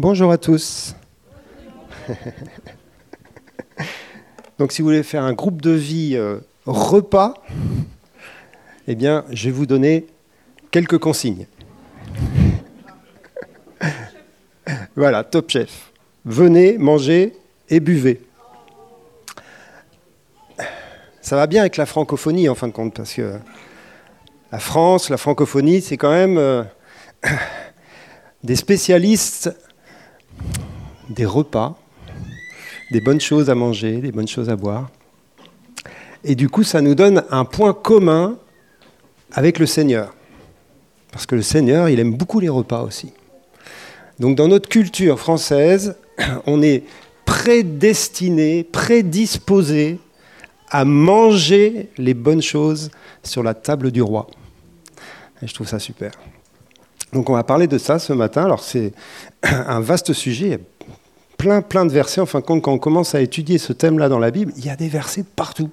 Bonjour à tous. Donc si vous voulez faire un groupe de vie euh, repas, eh bien, je vais vous donner quelques consignes. voilà, top chef. Venez, mangez et buvez. Ça va bien avec la francophonie en fin de compte, parce que la France, la francophonie, c'est quand même euh, des spécialistes des repas, des bonnes choses à manger, des bonnes choses à boire. Et du coup, ça nous donne un point commun avec le Seigneur. Parce que le Seigneur, il aime beaucoup les repas aussi. Donc dans notre culture française, on est prédestiné, prédisposé à manger les bonnes choses sur la table du roi. Et je trouve ça super. Donc on va parler de ça ce matin. Alors c'est un vaste sujet, plein plein de versets. Enfin quand on commence à étudier ce thème-là dans la Bible, il y a des versets partout.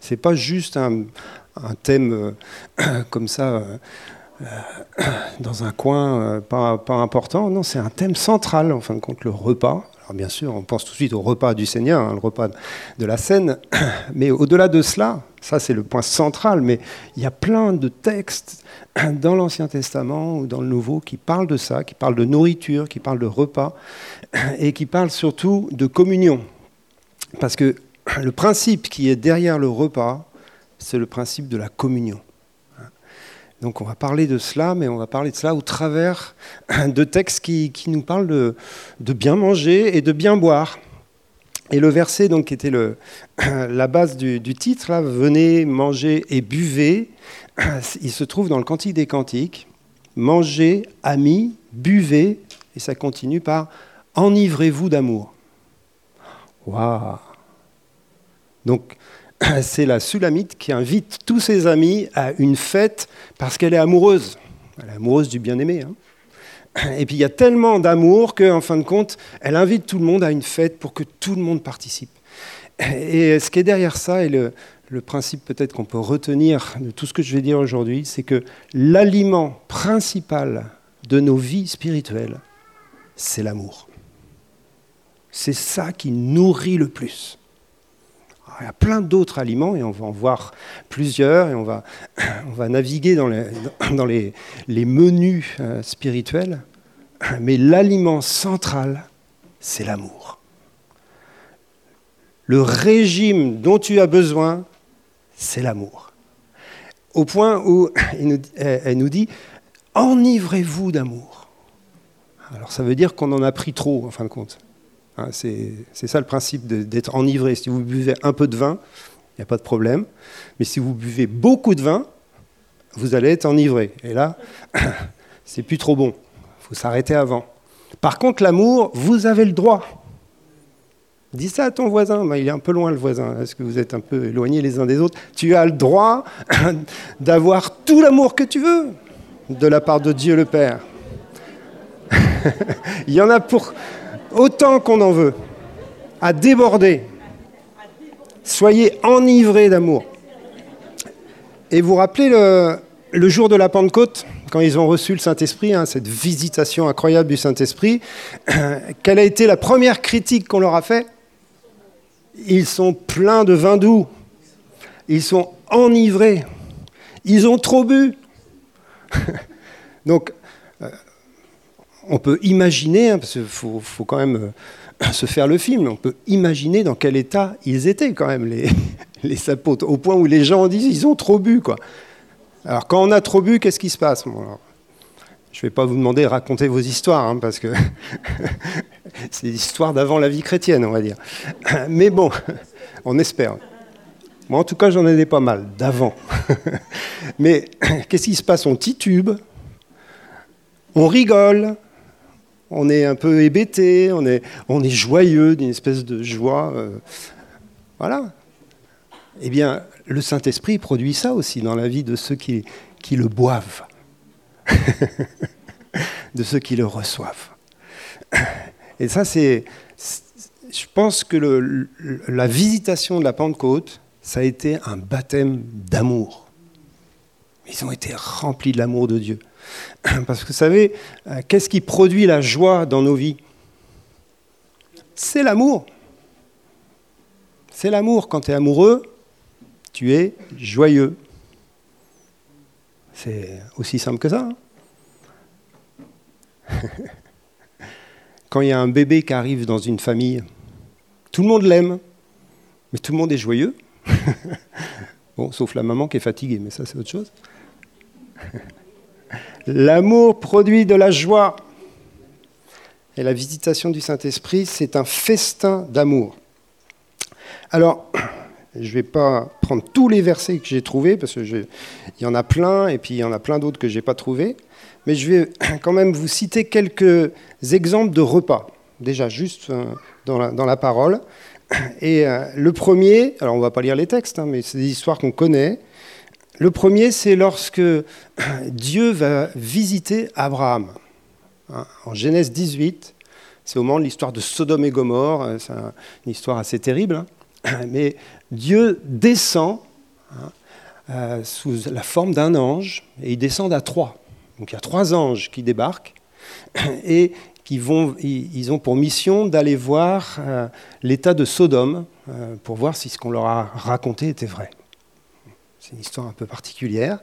C'est pas juste un, thème euh, comme ça euh, euh, dans un coin pas, pas important. Non, c'est un thème central en fin de compte, le repas. Alors bien sûr, on pense tout de suite au repas du Seigneur, hein, le repas de la scène, mais au-delà de cela, ça c'est le point central, mais il y a plein de textes dans l'Ancien Testament ou dans le Nouveau qui parlent de ça, qui parlent de nourriture, qui parlent de repas, et qui parlent surtout de communion. Parce que le principe qui est derrière le repas, c'est le principe de la communion. Donc on va parler de cela, mais on va parler de cela au travers de textes qui, nous parlent de, bien manger et de bien boire. Et le verset donc, qui était le, la base du, titre, là, venez, manger et buvez, il se trouve dans le Cantique des Cantiques. Mangez, amis, buvez, et ça continue par enivrez-vous d'amour. Waouh Donc, c'est la Sulamite qui invite tous ses amis à une fête parce qu'elle est amoureuse. Elle est amoureuse du bien-aimé. Hein. Et puis il y a tellement d'amour qu'en fin de compte, elle invite tout le monde à une fête pour que tout le monde participe. Et ce qui est derrière ça, et le, le principe peut-être qu'on peut retenir de tout ce que je vais dire aujourd'hui, c'est que l'aliment principal de nos vies spirituelles, c'est l'amour. C'est ça qui nourrit le plus il y a plein d'autres aliments et on va en voir plusieurs et on va, on va naviguer dans les, dans les, les menus euh, spirituels. Mais l'aliment central, c'est l'amour. Le régime dont tu as besoin, c'est l'amour. Au point où elle nous dit, enivrez-vous d'amour. Alors ça veut dire qu'on en a pris trop, en fin de compte. Hein, c'est ça le principe d'être enivré. Si vous buvez un peu de vin, il n'y a pas de problème. Mais si vous buvez beaucoup de vin, vous allez être enivré. Et là, c'est plus trop bon. Il faut s'arrêter avant. Par contre, l'amour, vous avez le droit. Dis ça à ton voisin, il est un peu loin le voisin, est-ce que vous êtes un peu éloignés les uns des autres? Tu as le droit d'avoir tout l'amour que tu veux de la part de Dieu le Père. il y en a pour, autant qu'on en veut, à déborder. Soyez enivrés d'amour. Et vous rappelez le, jour de la Pentecôte, quand ils ont reçu le Saint-Esprit, hein, cette visitation incroyable du Saint-Esprit, quelle a été la première critique qu'on leur a faite Ils sont pleins de vin doux. Ils sont enivrés. Ils ont trop bu. Donc, on peut imaginer, hein, parce qu'il faut, quand même euh, se faire le film, on peut imaginer dans quel état ils étaient quand même, les, les apôtres, au point où les gens disent ils ont trop bu. Quoi. Alors quand on a trop bu, qu'est-ce qui se passe? Je ne vais pas vous demander de raconter vos histoires, hein, parce que c'est l'histoire d'avant la vie chrétienne, on va dire. Mais bon, on espère. Moi, en tout cas, j'en ai pas mal, d'avant. Mais qu'est-ce qui se passe? On titube, on rigole, on est un peu hébété, on est, joyeux d'une espèce de joie. Euh, voilà. Eh bien, le Saint-Esprit produit ça aussi dans la vie de ceux qui le boivent, de ceux qui le reçoivent. Et ça, c'est. Je pense que la visitation de la Pentecôte, ça a été un baptême d'amour. Ils ont été remplis de l'amour de Dieu. Parce que vous savez, euh, qu'est-ce qui produit la joie dans nos vies? C'est l'amour. C'est l'amour. Quand tu es amoureux, tu es joyeux. C'est aussi simple que ça. Hein. Quand il y a un bébé qui arrive dans une famille, tout le monde l'aime, mais tout le monde est joyeux. bon, sauf la maman qui est fatiguée, mais ça c'est autre chose. L'amour produit de la joie. Et la visitation du Saint-Esprit, c'est un festin d'amour. Alors, je ne vais pas prendre tous les versets que j'ai trouvés, parce qu'il y en a plein, et puis il y en a plein d'autres que je n'ai pas trouvés. Mais je vais quand même vous citer quelques exemples de repas, déjà juste euh, dans la, parole. Et euh, le premier, alors on ne va pas lire les textes, hein, mais c'est des histoires qu'on connaît. Le premier, c'est lorsque Dieu va visiter Abraham. Hein, en Genèse 18, c'est au moment de l'histoire de Sodome et Gomorre, euh, c'est une histoire assez terrible, hein. mais Dieu descend sous la forme d'un ange, et il descend à trois. Donc il y a trois anges qui débarquent et qui vont, ils ont pour mission d'aller voir euh, l'état de Sodome euh, pour voir si ce qu'on leur a raconté était vrai. C'est une histoire un peu particulière.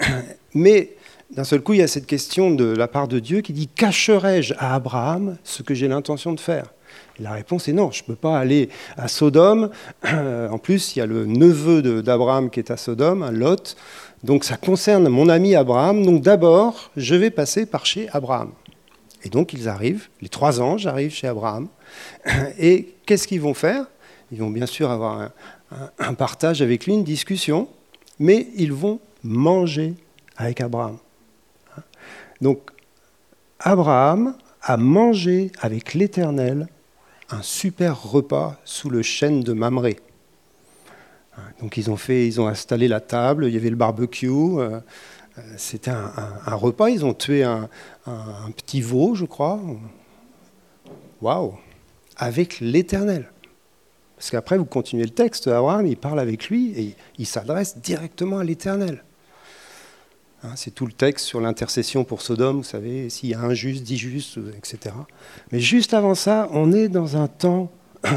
Mais d'un seul coup, il y a cette question de la part de Dieu qui dit Cacherai-je à Abraham ce que j'ai l'intention de faire? La réponse est non, je ne peux pas aller à Sodome. En plus, il y a le neveu d'Abraham qui est à Sodome, Lot. Donc ça concerne mon ami Abraham. Donc d'abord, je vais passer par chez Abraham. Et donc ils arrivent, les trois anges arrivent chez Abraham. Et qu'est-ce qu'ils vont faire? Ils vont bien sûr avoir un, partage avec lui, une discussion, mais ils vont manger avec Abraham. Donc Abraham a mangé avec l'Éternel un super repas sous le chêne de Mamré. Donc ils ont, fait, ils ont installé la table, il y avait le barbecue. Euh, c'était un, repas. Ils ont tué un, petit veau, je crois. Waouh Avec l'Éternel. Parce qu'après, vous continuez le texte, Abraham, il parle avec lui et il s'adresse directement à l'Éternel. Hein, c'est tout le texte sur l'intercession pour Sodome, vous savez, s'il y a un juste, dix justes, etc. Mais juste avant ça, on est dans un temps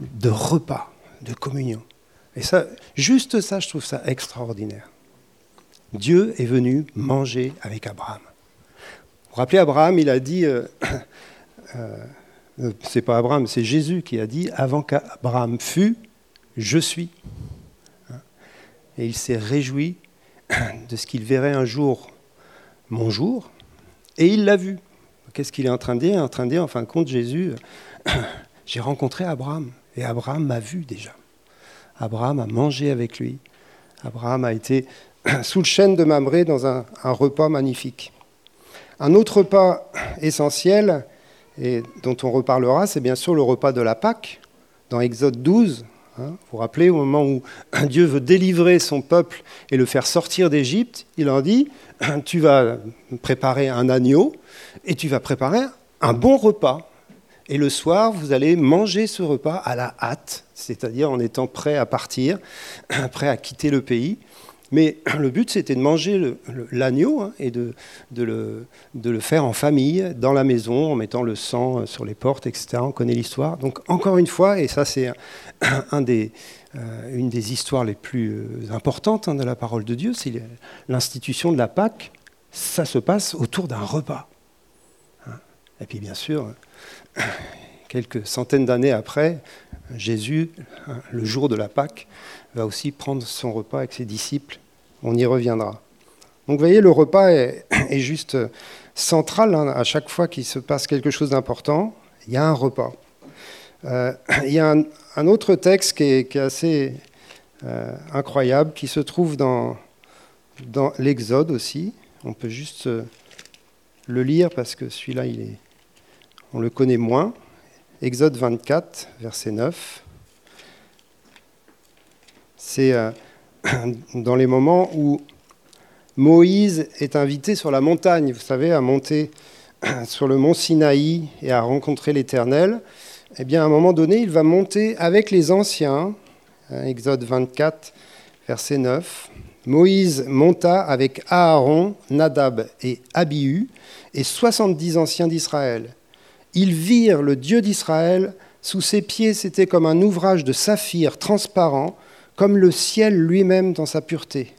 de repas, de communion. Et ça, juste ça, je trouve ça extraordinaire. Dieu est venu manger avec Abraham. Vous vous rappelez, Abraham, il a dit, euh, euh, c'est pas Abraham, c'est Jésus qui a dit, avant qu'Abraham fût, je suis. Hein? Et il s'est réjoui de ce qu'il verrait un jour mon jour, et il l'a vu. Qu'est-ce qu'il est en train de dire? En train de dire, en fin de compte, Jésus, j'ai rencontré Abraham, et Abraham m'a vu déjà. Abraham a mangé avec lui. Abraham a été sous le chêne de Mamré dans un, repas magnifique. Un autre repas essentiel, et dont on reparlera, c'est bien sûr le repas de la Pâque, dans Exode 12. Hein. vous vous rappelez, au moment où Dieu veut délivrer son peuple et le faire sortir d'Égypte, il leur dit, tu vas préparer un agneau et tu vas préparer un bon repas. Et le soir, vous allez manger ce repas à la hâte, c'est-à-dire en étant prêt à partir, prêt à quitter le pays. Mais le but, c'était de manger l'agneau hein, et de, le, faire en famille, dans la maison, en mettant le sang euh, sur les portes, etc. On connaît l'histoire. Donc, encore une fois, et ça, c'est euh, une des histoires les plus euh, importantes hein, de la parole de Dieu, c'est l'institution de la Pâque. Ça se passe autour d'un repas. Hein. Et puis, bien sûr, quelques centaines d'années après, Jésus, le jour de la Pâque, va aussi prendre son repas avec ses disciples. On y reviendra. Donc vous voyez, le repas est, juste central hein, à chaque fois qu'il se passe quelque chose d'important. Il y a un repas. Euh, il y a un, autre texte qui est, assez euh, incroyable, qui se trouve dans, l'Exode aussi. On peut juste euh, le lire parce que celui-là, on le connaît moins. Exode 24, verset 9. C'est euh, dans les moments où Moïse est invité sur la montagne, vous savez, à monter sur le mont Sinaï et à rencontrer l'Éternel. Eh bien, à un moment donné, il va monter avec les anciens, hein, Exode 24, verset 9. Moïse monta avec Aaron, Nadab et Abihu et 70 anciens d'Israël. Ils virent le Dieu d'Israël, sous ses pieds c'était comme un ouvrage de saphir transparent, comme le ciel lui-même dans sa pureté.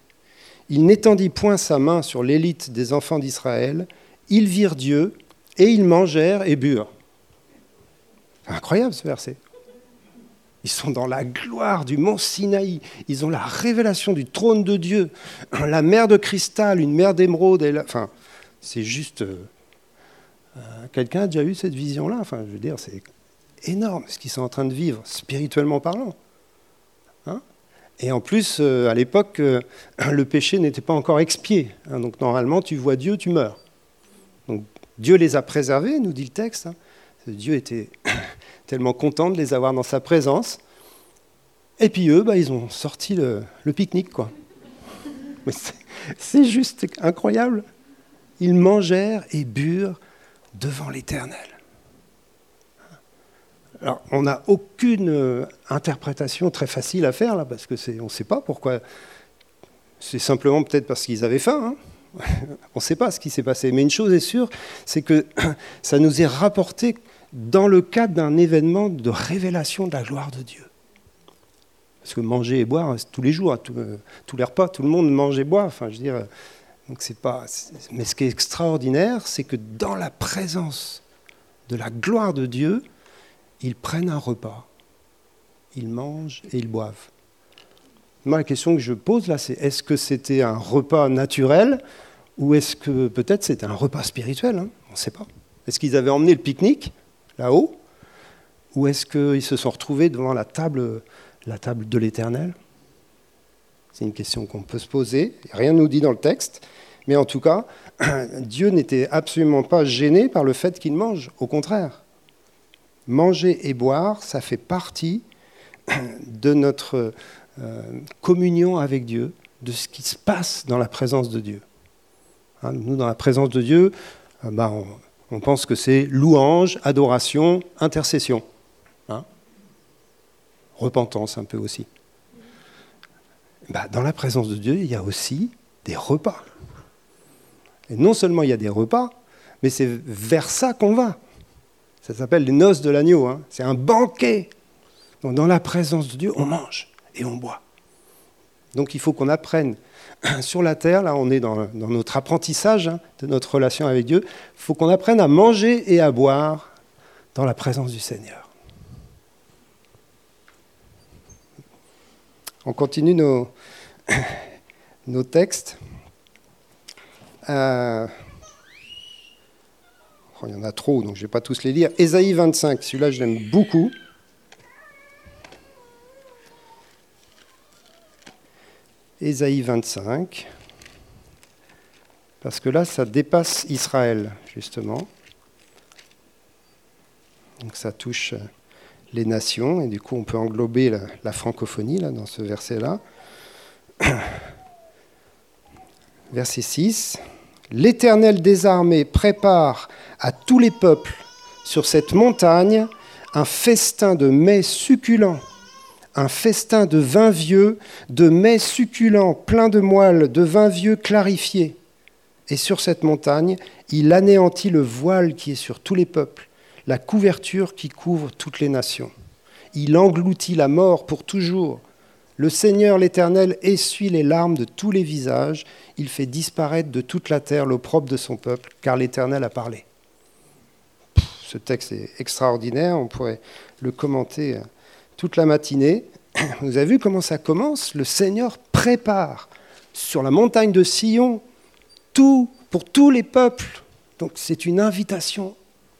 Il n'étendit point sa main sur l'élite des enfants d'Israël, ils virent Dieu, et ils mangèrent et burent. Incroyable ce verset. Ils sont dans la gloire du mont Sinaï. Ils ont la révélation du trône de Dieu. La mer de cristal, une mer d'émeraude. Enfin, c'est juste. Euh, euh, quelqu'un a déjà eu cette vision-là. Enfin, je veux dire, c'est énorme ce qu'ils sont en train de vivre, spirituellement parlant. Hein? Et en plus, euh, à l'époque, le péché n'était pas encore expié. Hein. donc normalement, tu vois Dieu, tu meurs. Donc Dieu les a préservés, nous dit le texte. Hein. Dieu était tellement content de les avoir dans sa présence. Et puis eux, bah, ils ont sorti le, pique-nique, quoi. c'est juste incroyable. Ils mangèrent et burent devant l'Éternel. Alors, on n'a aucune euh, interprétation très facile à faire, là, parce que on ne sait pas pourquoi. C'est simplement peut-être parce qu'ils avaient faim. Hein. on ne sait pas ce qui s'est passé. Mais une chose est sûre, c'est que ça nous est rapporté dans le cadre d'un événement de révélation de la gloire de Dieu. Parce que manger et boire, tous les jours, euh, tous les repas, tout le monde mange et boit. Enfin, je veux dire, donc c'est pas. Mais ce qui est extraordinaire, c'est que dans la présence de la gloire de Dieu, ils prennent un repas, ils mangent et ils boivent. Moi, la question que je pose là, c'est est-ce que c'était un repas naturel ou est-ce que peut-être c'était un repas spirituel hein? On ne sait pas. Est-ce qu'ils avaient emmené le pique-nique là-haut? Ou est-ce qu'ils se sont retrouvés devant la table, la table de l'Éternel? C'est une question qu'on peut se poser. Rien ne nous dit dans le texte. Mais en tout cas, Dieu n'était absolument pas gêné par le fait qu'il mange. Au contraire. Manger et boire, ça fait partie de notre euh, communion avec Dieu, de ce qui se passe dans la présence de Dieu. Hein, nous, dans la présence de Dieu, euh, bah, on, pense que c'est louange, adoration, intercession. Hein? Repentance un peu aussi. Bah, dans la présence de Dieu, il y a aussi des repas. Et non seulement il y a des repas, mais c'est vers ça qu'on va. Ça s'appelle les noces de l'agneau. Hein. C'est un banquet. Donc dans la présence de Dieu, on mange et on boit. Donc il faut qu'on apprenne sur la terre, là on est dans, notre apprentissage hein, de notre relation avec Dieu, il faut qu'on apprenne à manger et à boire dans la présence du Seigneur. On continue nos, nos textes. Euh, oh, il y en a trop, donc je ne vais pas tous les lire. Ésaïe 25, celui-là je l'aime beaucoup. Ésaïe 25, parce que là, ça dépasse Israël, justement. Donc ça touche les nations, et du coup, on peut englober la, francophonie dans ce verset-là. Verset 6. L'Éternel des armées prépare à tous les peuples sur cette montagne un festin de mets succulents un festin de vin vieux, de mets succulents pleins de moelle, de vin vieux clarifié. Et sur cette montagne, il anéantit le voile qui est sur tous les peuples, la couverture qui couvre toutes les nations. Il engloutit la mort pour toujours. Le Seigneur l'Éternel essuie les larmes de tous les visages, il fait disparaître de toute la terre l'opprobre de son peuple, car l'Éternel a parlé. Ce texte est extraordinaire, on pourrait le commenter toute la matinée. Vous avez vu comment ça commence? Le Seigneur prépare sur la montagne de Sion tout pour tous les peuples. Donc c'est une invitation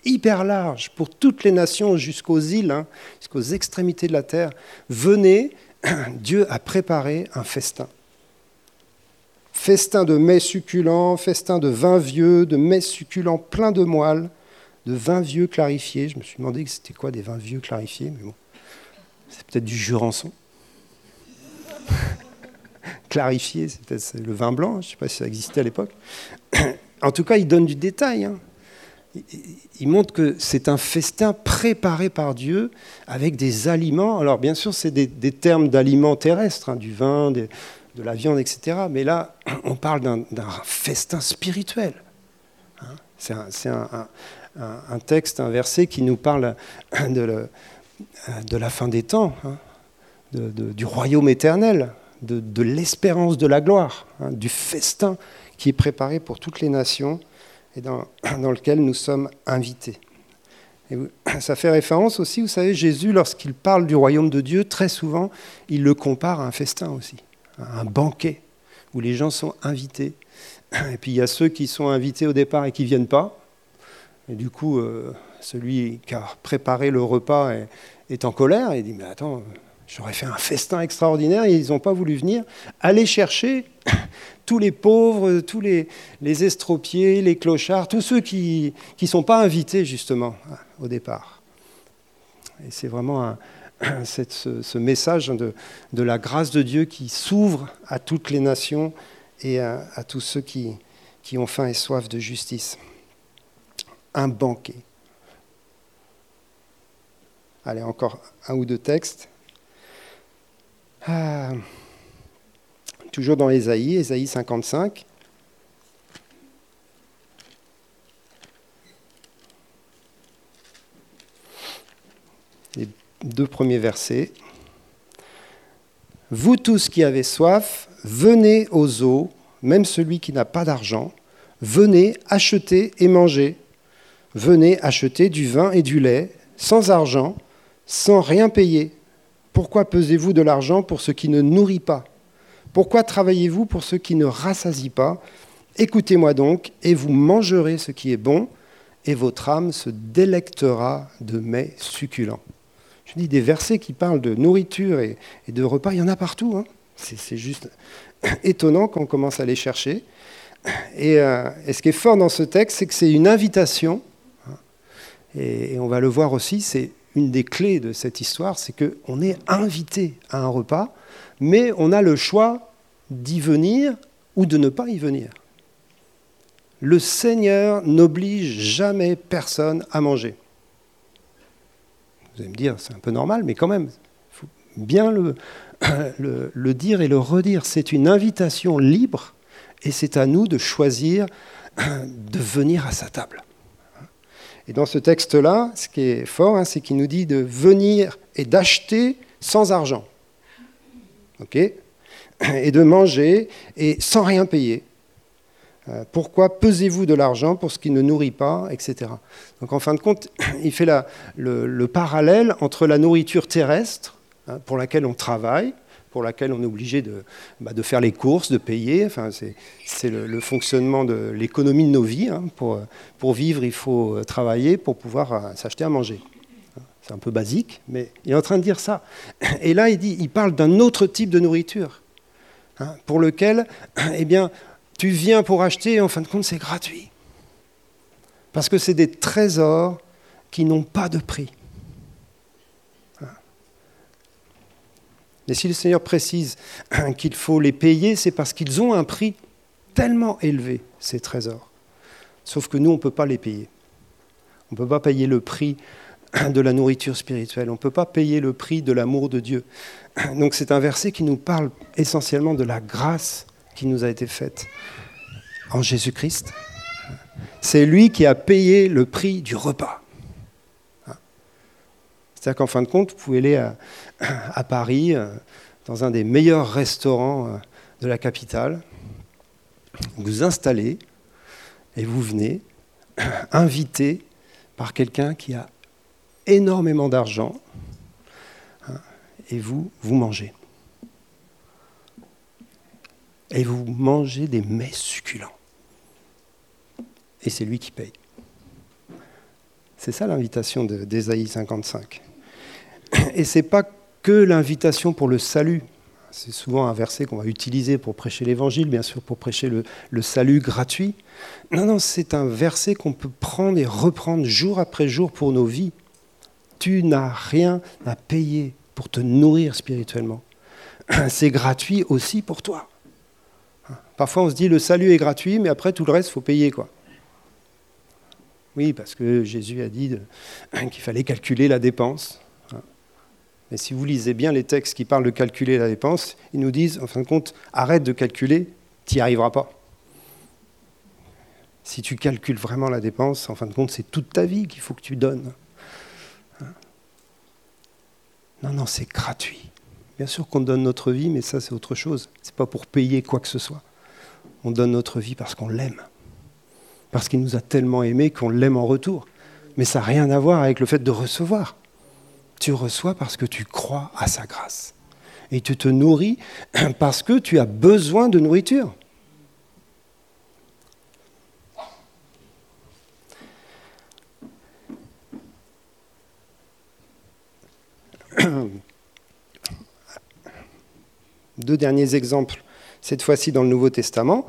hyper large pour toutes les nations jusqu'aux îles, hein, jusqu'aux extrémités de la terre. Venez, Dieu a préparé un festin. Festin de mets succulents, festin de vin vieux, de mets succulents pleins de moelle, de vin vieux clarifié. Je me suis demandé que c'était quoi des vins vieux clarifiés, mais bon. C'est peut-être du jurançon. Clarifié, c'est peut-être le vin blanc, je ne sais pas si ça existait à l'époque. en tout cas, il donne du détail. Hein. Il montre que c'est un festin préparé par Dieu avec des aliments. Alors bien sûr, c'est des, termes d'aliments terrestres, hein, du vin, de la viande, etc. Mais là, on parle d'un festin spirituel. Hein. C'est un, texte, un verset qui nous parle de, la fin des temps, hein, du royaume éternel, de, l'espérance de la gloire, du festin qui est préparé pour toutes les nations et dans, lequel nous sommes invités. Ça fait référence aussi, vous savez, Jésus, lorsqu'il parle du royaume de Dieu, très souvent, il le compare à un festin aussi, à un banquet où les gens sont invités. Et puis il y a ceux qui sont invités au départ et qui ne viennent pas. Et du coup, euh, celui qui a préparé le repas est en colère et dit, mais attends, J'aurais fait un festin extraordinaire et ils n'ont pas voulu venir. Aller chercher tous les pauvres, tous les, les estropiés, les clochards, tous ceux qui ne sont pas invités justement au départ. Et c'est vraiment ce, message de, de, la grâce de Dieu qui s'ouvre à toutes les nations et à, à tous ceux qui, qui ont faim et soif de justice. Un banquet. Allez, encore un ou deux textes. Ah. toujours dans Ésaïe, Ésaïe 55. Les deux premiers versets. Vous tous qui avez soif, venez aux eaux, même celui qui n'a pas d'argent, venez acheter et manger. Venez acheter du vin et du lait, sans argent, sans rien payer pourquoi pesez-vous de l'argent pour ce qui ne nourrit pas? Pourquoi travaillez-vous pour ce qui ne rassasie pas? Écoutez-moi donc, et vous mangerez ce qui est bon, et votre âme se délectera de mets succulents. Je dis des versets qui parlent de nourriture et, de repas, il y en a partout. Hein. C'est juste étonnant quand commence à les chercher. Et, euh, ce qui est fort dans ce texte, c'est que c'est une invitation. Hein. et, on va le voir aussi, c'est une des clés de cette histoire, c'est qu'on est invité à un repas, mais on a le choix d'y venir ou de ne pas y venir. Le Seigneur n'oblige jamais personne à manger. Vous allez me dire, c'est un peu normal, mais quand même, il faut bien le, le, dire et le redire. C'est une invitation libre et c'est à nous de choisir de venir à sa table. Et dans ce texte-là, ce qui est fort, hein, c'est qu'il nous dit de venir et d'acheter sans argent. OK Et de manger et sans rien payer. Euh, pourquoi pesez-vous de l'argent pour ce qui ne nourrit pas, etc. Donc en fin de compte, il fait le, parallèle entre la nourriture terrestre, hein, pour laquelle on travaille, pour laquelle on est obligé de, bah, de faire les courses, de payer. Enfin, c'est le, fonctionnement de l'économie de nos vies. Hein. Pour, pour vivre, il faut euh, travailler pour pouvoir euh, s'acheter à manger. C'est un peu basique, mais il est en train de dire ça. Et là, il, dit, il parle d'un autre type de nourriture, hein, pour lequel, eh bien, tu viens pour acheter, et en fin de compte, c'est gratuit. Parce que c'est des trésors qui n'ont pas de prix. Mais si le Seigneur précise qu'il faut les payer, c'est parce qu'ils ont un prix tellement élevé, ces trésors. Sauf que nous, on ne peut pas les payer. On ne peut pas payer le prix de la nourriture spirituelle. On ne peut pas payer le prix de l'amour de Dieu. Donc c'est un verset qui nous parle essentiellement de la grâce qui nous a été faite en Jésus-Christ. C'est lui qui a payé le prix du repas. C'est-à-dire qu'en fin de compte, vous pouvez aller à, Paris, euh, dans un des meilleurs restaurants euh, de la capitale, vous installez et vous venez invité par quelqu'un qui a énormément d'argent hein, et vous, vous mangez. Et vous mangez des mets succulents. Et c'est lui qui paye. C'est ça l'invitation d'Ésaïe 55. Et ce n'est pas que l'invitation pour le salut. C'est souvent un verset qu'on va utiliser pour prêcher l'évangile, bien sûr, pour prêcher le, salut gratuit. Non, non, c'est un verset qu'on peut prendre et reprendre jour après jour pour nos vies. Tu n'as rien à payer pour te nourrir spirituellement. C'est gratuit aussi pour toi. Parfois, on se dit le salut est gratuit, mais après tout le reste, il faut payer. quoi. Oui, parce que Jésus a dit qu'il fallait calculer la dépense. Mais si vous lisez bien les textes qui parlent de calculer la dépense, ils nous disent, en fin de compte, arrête de calculer, tu n'y arriveras pas. Si tu calcules vraiment la dépense, en fin de compte, c'est toute ta vie qu'il faut que tu donnes. Hein non, non, c'est gratuit. Bien sûr qu'on donne notre vie, mais ça c'est autre chose. Ce n'est pas pour payer quoi que ce soit. On donne notre vie parce qu'on l'aime. Parce qu'il nous a tellement aimés qu'on l'aime en retour. Mais ça n'a rien à voir avec le fait de recevoir. Tu reçois parce que tu crois à sa grâce. Et tu te nourris parce que tu as besoin de nourriture. Deux derniers exemples, cette fois-ci dans le Nouveau Testament.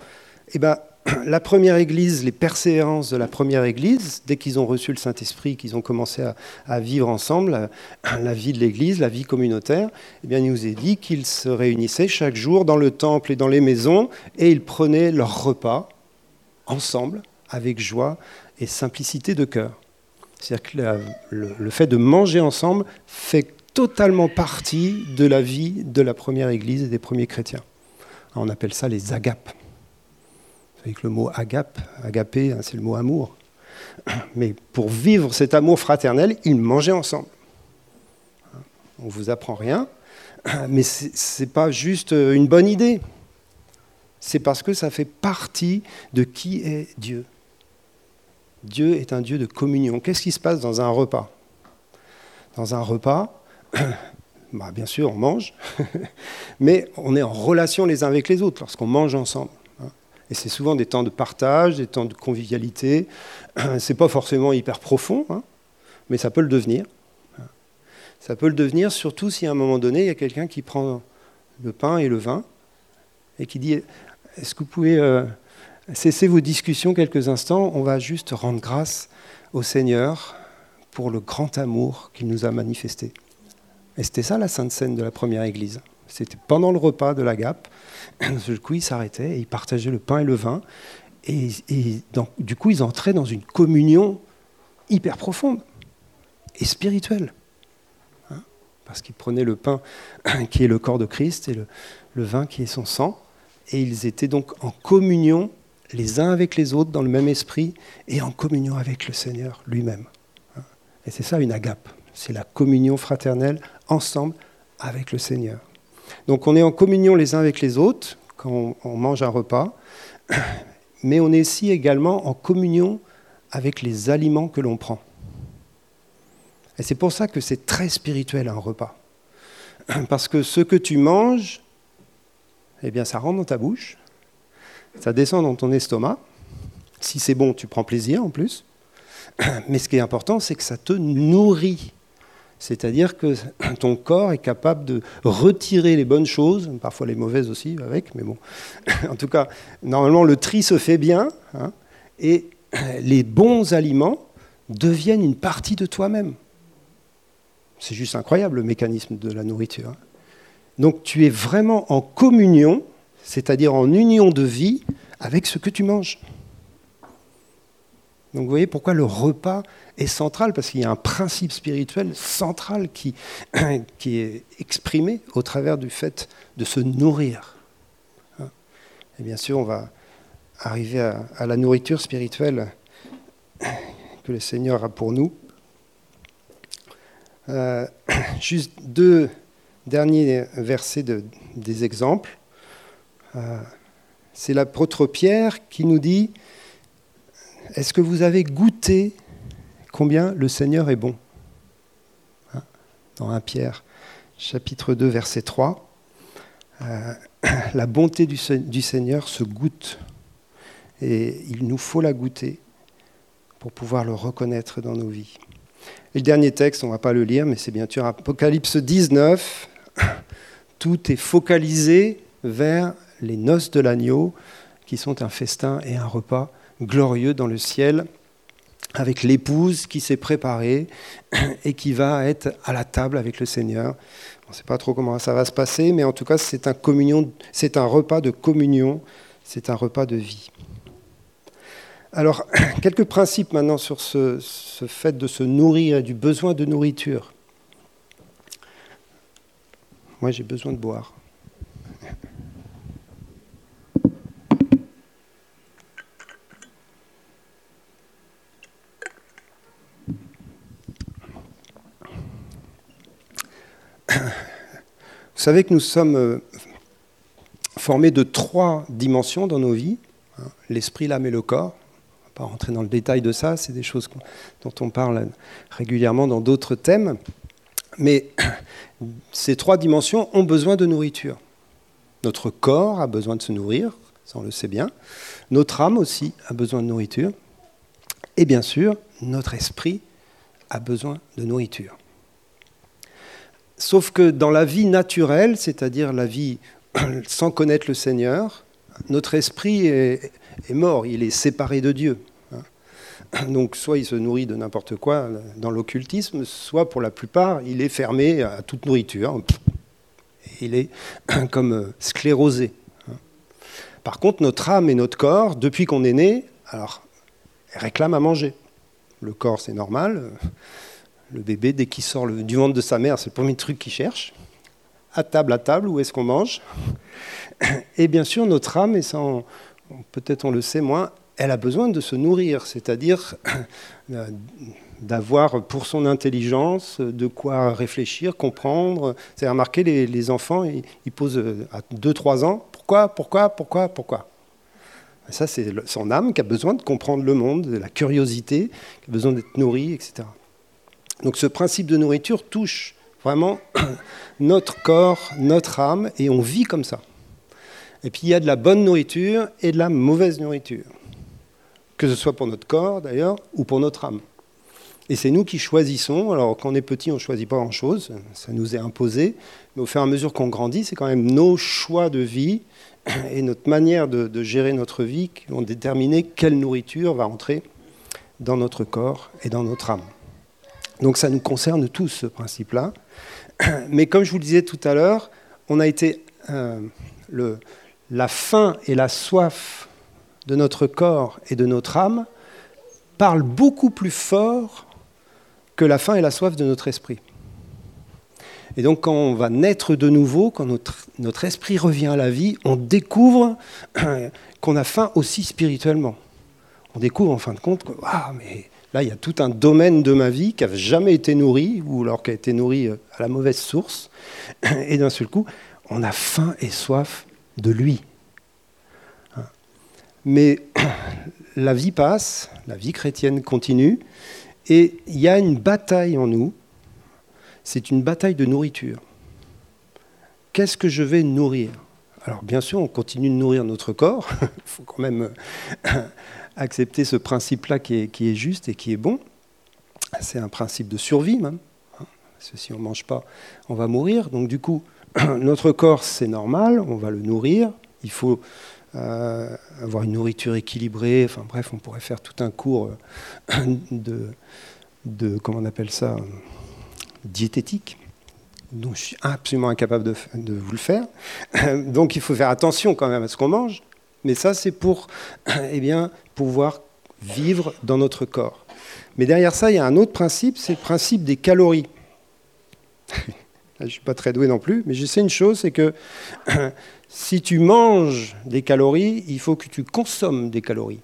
Eh ben, la première Église, les persévérances de la première Église, dès qu'ils ont reçu le Saint-Esprit, qu'ils ont commencé à, vivre ensemble la, vie de l'Église, la vie communautaire, eh bien, il nous est dit qu'ils se réunissaient chaque jour dans le temple et dans les maisons et ils prenaient leur repas ensemble, avec joie et simplicité de cœur. C'est-à-dire que le, le fait de manger ensemble fait totalement partie de la vie de la première Église et des premiers chrétiens. On appelle ça les agapes. Avec le mot agape, agapé, hein, c'est le mot amour. Mais pour vivre cet amour fraternel, ils mangeaient ensemble. On ne vous apprend rien, mais ce n'est pas juste une bonne idée. C'est parce que ça fait partie de qui est Dieu. Dieu est un Dieu de communion. Qu'est-ce qui se passe dans un repas? Dans un repas, bah, bien sûr, on mange, mais on est en relation les uns avec les autres lorsqu'on mange ensemble. Et c'est souvent des temps de partage, des temps de convivialité. C'est pas forcément hyper profond, hein, mais ça peut le devenir. Ça peut le devenir, surtout si à un moment donné, il y a quelqu'un qui prend le pain et le vin et qui dit Est-ce que vous pouvez euh, cesser vos discussions quelques instants On va juste rendre grâce au Seigneur pour le grand amour qu'il nous a manifesté. Et c'était ça la Sainte Seine de la première Église. C'était pendant le repas de la Gape. Du coup, ils s'arrêtaient et ils partageaient le pain et le vin. Et, du coup, ils entraient dans une communion hyper profonde et spirituelle. Hein, parce qu'ils prenaient le pain qui est le corps de Christ et le, le vin qui est son sang. Et ils étaient donc en communion les uns avec les autres dans le même esprit et en communion avec le Seigneur lui-même. Hein. Et c'est ça une agape c'est la communion fraternelle ensemble avec le Seigneur. Donc on est en communion les uns avec les autres quand on mange un repas, mais on est aussi également en communion avec les aliments que l'on prend. Et c'est pour ça que c'est très spirituel un repas. Parce que ce que tu manges, eh bien ça rentre dans ta bouche, ça descend dans ton estomac. Si c'est bon, tu prends plaisir en plus. Mais ce qui est important, c'est que ça te nourrit. C'est-à-dire que ton corps est capable de retirer les bonnes choses, parfois les mauvaises aussi avec, mais bon. En tout cas, normalement, le tri se fait bien, hein, et les bons aliments deviennent une partie de toi-même. C'est juste incroyable le mécanisme de la nourriture. Hein. Donc tu es vraiment en communion, c'est-à-dire en union de vie avec ce que tu manges. Donc vous voyez pourquoi le repas est central, parce qu'il y a un principe spirituel central qui, qui est exprimé au travers du fait de se nourrir. Et bien sûr, on va arriver à, la nourriture spirituelle que le Seigneur a pour nous. Euh, juste deux derniers versets de, des exemples. Euh, c'est l'apôtre Pierre qui nous dit est-ce que vous avez goûté combien le Seigneur est bon hein, Dans 1 Pierre, chapitre 2, verset 3. Euh, la bonté du, du Seigneur se goûte et il nous faut la goûter pour pouvoir le reconnaître dans nos vies. Et le dernier texte, on ne va pas le lire, mais c'est bien sûr Apocalypse 19. Tout est focalisé vers les noces de l'agneau, qui sont un festin et un repas glorieux dans le ciel avec l'épouse qui s'est préparée et qui va être à la table avec le Seigneur. On ne sait pas trop comment ça va se passer, mais en tout cas, c'est un, repas de communion, c'est un repas de vie. Alors, quelques principes maintenant sur ce fait de se nourrir et du besoin de nourriture. Moi, j'ai besoin de boire. Vous savez que nous sommes euh, formés de trois dimensions dans nos vies, hein, l'esprit, l'âme et le corps. On ne va pas rentrer dans le détail de ça, c'est des choses dont on parle régulièrement dans d'autres thèmes. Mais ces trois dimensions ont besoin de nourriture. Notre corps a besoin de se nourrir, ça on le sait bien. Notre âme aussi a besoin de nourriture. Et bien sûr, notre esprit a besoin de nourriture. Sauf que dans la vie naturelle, c'est-à-dire la vie sans connaître le Seigneur, notre esprit est, mort, il est séparé de Dieu. Donc soit il se nourrit de n'importe quoi dans l'occultisme, soit pour la plupart il est fermé à toute nourriture. Il est comme sclérosé. Par contre, notre âme et notre corps, depuis qu'on est né, alors, réclament à manger. Le corps, c'est normal. Le bébé, dès qu'il sort du ventre de sa mère, c'est le premier truc qu'il cherche. À table, à table, où est-ce qu'on mange? Et bien sûr, notre âme, et ça, peut-être on le sait moins, elle a besoin de se nourrir, c'est-à-dire euh, d'avoir pour son intelligence de quoi réfléchir, comprendre. C'est remarqué, les, enfants, ils, ils posent euh, à 2-3 ans, pourquoi, pourquoi, pourquoi, pourquoi? Ça, c'est son âme qui a besoin de comprendre le monde, de la curiosité, qui a besoin d'être nourrie, etc. Donc ce principe de nourriture touche vraiment notre corps, notre âme, et on vit comme ça. Et puis il y a de la bonne nourriture et de la mauvaise nourriture, que ce soit pour notre corps d'ailleurs, ou pour notre âme. Et c'est nous qui choisissons. Alors quand on est petit, on ne choisit pas grand-chose, ça nous est imposé, mais au fur et à mesure qu'on grandit, c'est quand même nos choix de vie et notre manière de, de, gérer notre vie qui vont déterminer quelle nourriture va entrer dans notre corps et dans notre âme. Donc ça nous concerne tous, ce principe-là. Mais comme je vous le disais tout à l'heure, on a été euh, la faim et la soif de notre corps et de notre âme parlent beaucoup plus fort que la faim et la soif de notre esprit. Et donc quand on va naître de nouveau, quand notre, notre esprit revient à la vie, on découvre qu'on a faim aussi spirituellement. On découvre en fin de compte que ah, mais Là, il y a tout un domaine de ma vie qui n'a jamais été nourri, ou alors qui a été nourri euh, à la mauvaise source. Et d'un seul coup, on a faim et soif de lui. Hein. Mais la vie passe, la vie chrétienne continue, et il y a une bataille en nous. C'est une bataille de nourriture. Qu'est-ce que je vais nourrir? Alors bien sûr, on continue de nourrir notre corps. Il faut quand même accepter ce principe-là qui est, juste et qui est bon. C'est un principe de survie même. Hein. Parce si on ne mange pas, on va mourir. Donc du coup, notre corps, c'est normal, on va le nourrir. Il faut euh, avoir une nourriture équilibrée. Enfin bref, on pourrait faire tout un cours euh, de, de comment on appelle ça, diététique. Donc je suis absolument incapable de vous le faire. Donc il faut faire attention quand même à ce qu'on mange. Mais ça, c'est pour eh bien, pouvoir vivre dans notre corps. Mais derrière ça, il y a un autre principe, c'est le principe des calories. Je ne suis pas très doué non plus, mais je sais une chose, c'est que si tu manges des calories, il faut que tu consommes des calories.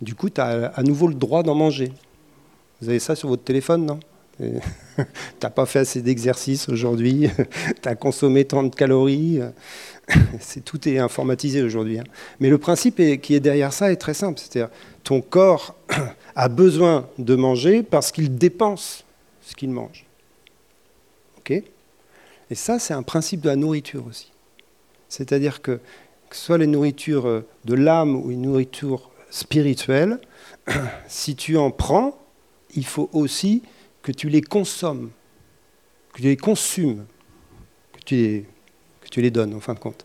Du coup, tu as à nouveau le droit d'en manger. Vous avez ça sur votre téléphone, non? Tu n'as pas fait assez d'exercice aujourd'hui, tu as consommé tant de calories? tout est informatisé aujourd'hui. Hein. Mais le principe qui est derrière ça est très simple. C'est-à-dire, ton corps a besoin de manger parce qu'il dépense ce qu'il mange. OK? Et ça, c'est un principe de la nourriture aussi. C'est-à-dire que, que ce soit les nourritures euh, de l'âme ou une nourriture spirituelle, si tu en prends, il faut aussi que tu les consommes, que tu les consumes, que tu tu les donnes en fin de compte.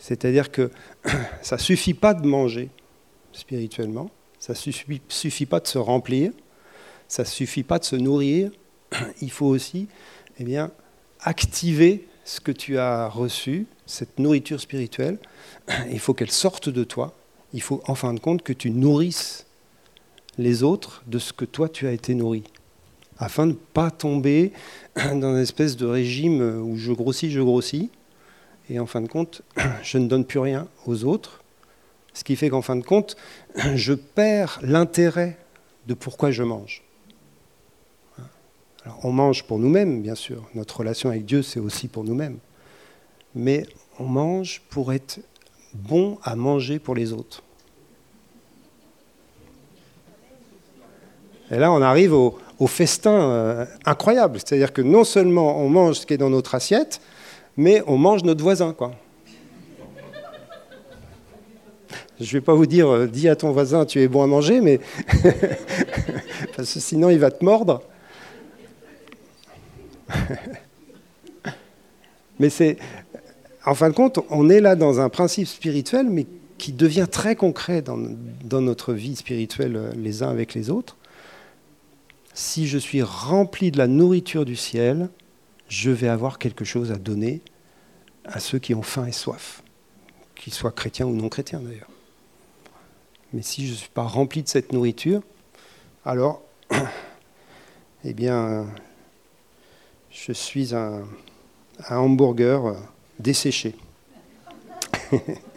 C'est-à-dire que ça ne suffit pas de manger spirituellement, ça ne suffit, pas de se remplir, ça ne suffit pas de se nourrir, il faut aussi eh bien, activer ce que tu as reçu, cette nourriture spirituelle, il faut qu'elle sorte de toi, il faut en fin de compte que tu nourrisses les autres de ce que toi tu as été nourri afin de ne pas tomber dans une espèce de régime où je grossis, je grossis, et en fin de compte, je ne donne plus rien aux autres, ce qui fait qu'en fin de compte, je perds l'intérêt de pourquoi je mange. Alors, on mange pour nous-mêmes, bien sûr. Notre relation avec Dieu, c'est aussi pour nous-mêmes. Mais on mange pour être bon à manger pour les autres. Et là, on arrive au, festin euh, incroyable. C'est-à-dire que non seulement on mange ce qui est dans notre assiette, mais on mange notre voisin. Quoi. Je ne vais pas vous dire, euh, dis à ton voisin, tu es bon à manger, mais parce que sinon il va te mordre. mais c'est, en fin de compte, on est là dans un principe spirituel, mais qui devient très concret dans, dans notre vie spirituelle euh, les uns avec les autres. Si je suis rempli de la nourriture du ciel, je vais avoir quelque chose à donner à ceux qui ont faim et soif, qu'ils soient chrétiens ou non chrétiens d'ailleurs. Mais si je ne suis pas rempli de cette nourriture, alors, eh bien, je suis un, hamburger desséché.